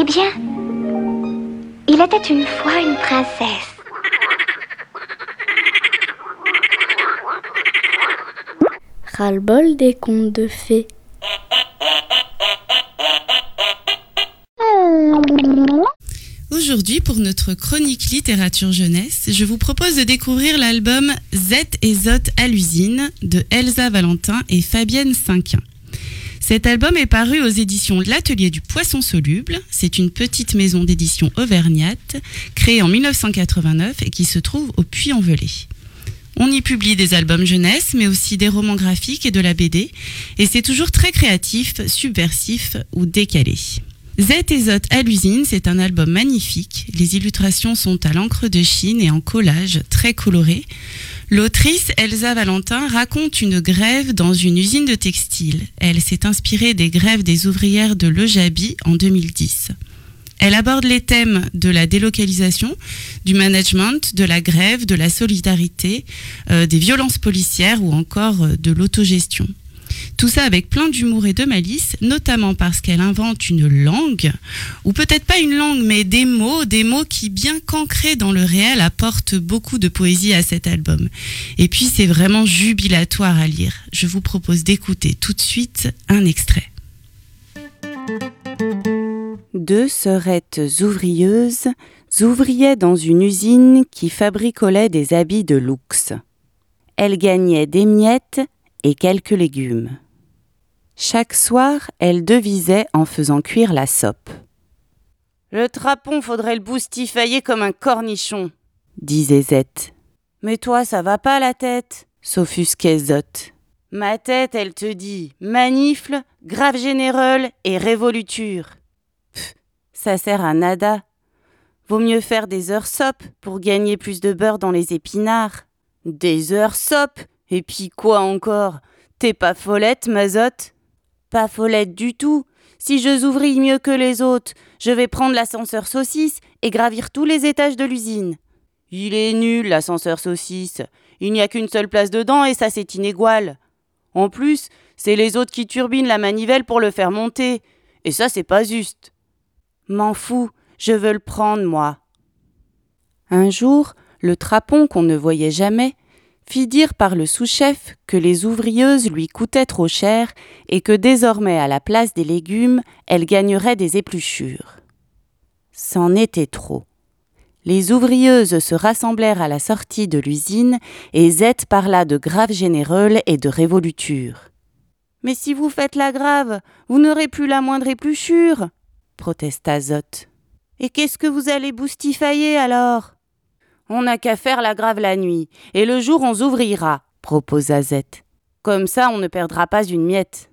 Eh bien, il était une fois une princesse. Ras-le-bol des contes de fées. Aujourd'hui, pour notre chronique littérature jeunesse, je vous propose de découvrir l'album Z et Zot à l'usine de Elsa Valentin et Fabienne Cinquin. Cet album est paru aux éditions L'Atelier du Poisson Soluble. C'est une petite maison d'édition auvergnate créée en 1989 et qui se trouve au Puy-en-Velay. On y publie des albums jeunesse, mais aussi des romans graphiques et de la BD. Et c'est toujours très créatif, subversif ou décalé. Z et Zot à l'usine, c'est un album magnifique. Les illustrations sont à l'encre de Chine et en collage très coloré. L'autrice Elsa Valentin raconte une grève dans une usine de textile. Elle s'est inspirée des grèves des ouvrières de Lojabi en 2010. Elle aborde les thèmes de la délocalisation, du management, de la grève, de la solidarité, euh, des violences policières ou encore euh, de l'autogestion. Tout ça avec plein d'humour et de malice, notamment parce qu'elle invente une langue, ou peut-être pas une langue, mais des mots, des mots qui, bien qu'ancrés dans le réel, apportent beaucoup de poésie à cet album. Et puis c'est vraiment jubilatoire à lire. Je vous propose d'écouter tout de suite un extrait. Deux sœurettes ouvrieuses ouvriaient dans une usine qui fabricolait des habits de luxe. Elles gagnaient des miettes et quelques légumes. Chaque soir, elles devisaient en faisant cuire la sope. Le trapon, faudrait le boustifailler comme un cornichon, disait Zette. Mais toi, ça va pas la tête, s'offusquait Zot. Ma tête, elle te dit manifle, grave généreux et révoluture. Pff, ça sert à nada. Vaut mieux faire des heures sop pour gagner plus de beurre dans les épinards. Des heures sop Et puis quoi encore? T'es pas follette, mazotte? Pas follette du tout. Si je ouvris mieux que les autres, je vais prendre l'ascenseur saucisse et gravir tous les étages de l'usine. Il est nul, l'ascenseur saucisse. Il n'y a qu'une seule place dedans et ça c'est inégal. En plus, c'est les autres qui turbinent la manivelle pour le faire monter. Et ça, c'est pas juste. M'en fous, je veux le prendre, moi. Un jour, le trapon qu'on ne voyait jamais fit dire par le sous-chef que les ouvrieuses lui coûtaient trop cher et que désormais, à la place des légumes, elles gagneraient des épluchures. C'en était trop. Les ouvrieuses se rassemblèrent à la sortie de l'usine et Z parla de grave généreux et de révoluture. Mais si vous faites la grave, vous n'aurez plus la moindre épluchure, protesta Zot. Et qu'est-ce que vous allez boustifailler alors? On n'a qu'à faire la grave la nuit, et le jour on ouvrira, proposa Z. Comme ça on ne perdra pas une miette.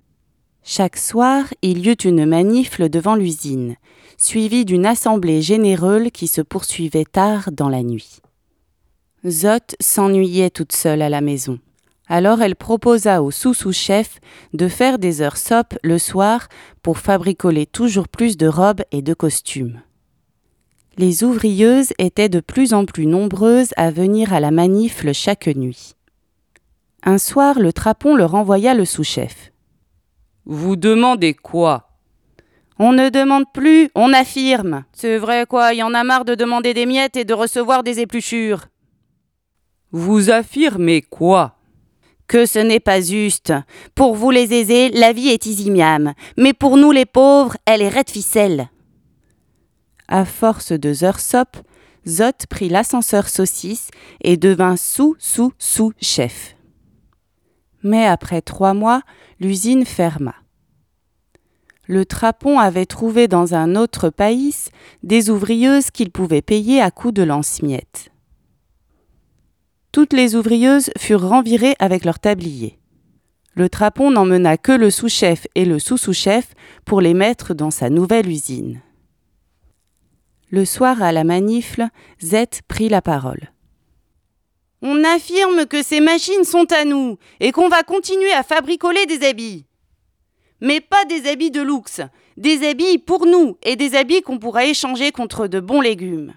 Chaque soir, il y eut une manifle devant l'usine, suivie d'une assemblée généreuse qui se poursuivait tard dans la nuit. Zot s'ennuyait toute seule à la maison. Alors elle proposa au sous-sous-chef de faire des heures sop le soir pour fabricoler toujours plus de robes et de costumes. Les ouvrieuses étaient de plus en plus nombreuses à venir à la manifle chaque nuit. Un soir, le trapon leur envoya le sous-chef. Vous demandez quoi On ne demande plus, on affirme. C'est vrai quoi, il y en a marre de demander des miettes et de recevoir des épluchures. Vous affirmez quoi que ce n'est pas juste. Pour vous les aisés, la vie est easy miam, mais pour nous les pauvres, elle est raide ficelle. À force de sop, Zot prit l'ascenseur saucisse et devint sous-sous-sous-chef. Mais après trois mois, l'usine ferma. Le trapon avait trouvé dans un autre pays des ouvrieuses qu'il pouvait payer à coups de lance-miettes. Toutes les ouvrieuses furent renvirées avec leurs tabliers. Le trapon n'emmena que le sous-chef et le sous-sous-chef pour les mettre dans sa nouvelle usine. Le soir à la manifle, Z prit la parole. On affirme que ces machines sont à nous et qu'on va continuer à fabricoler des habits. Mais pas des habits de luxe, des habits pour nous et des habits qu'on pourra échanger contre de bons légumes.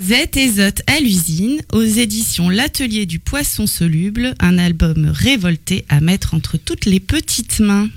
Z et Zot à l'usine, aux éditions L'Atelier du Poisson Soluble, un album révolté à mettre entre toutes les petites mains.